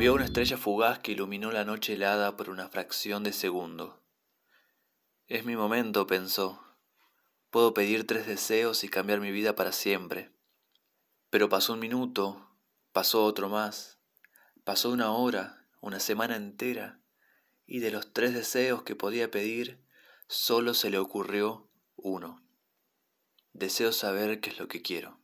Vio una estrella fugaz que iluminó la noche helada por una fracción de segundo. Es mi momento, pensó. Puedo pedir tres deseos y cambiar mi vida para siempre. Pero pasó un minuto, pasó otro más, pasó una hora, una semana entera, y de los tres deseos que podía pedir, solo se le ocurrió uno. Deseo saber qué es lo que quiero.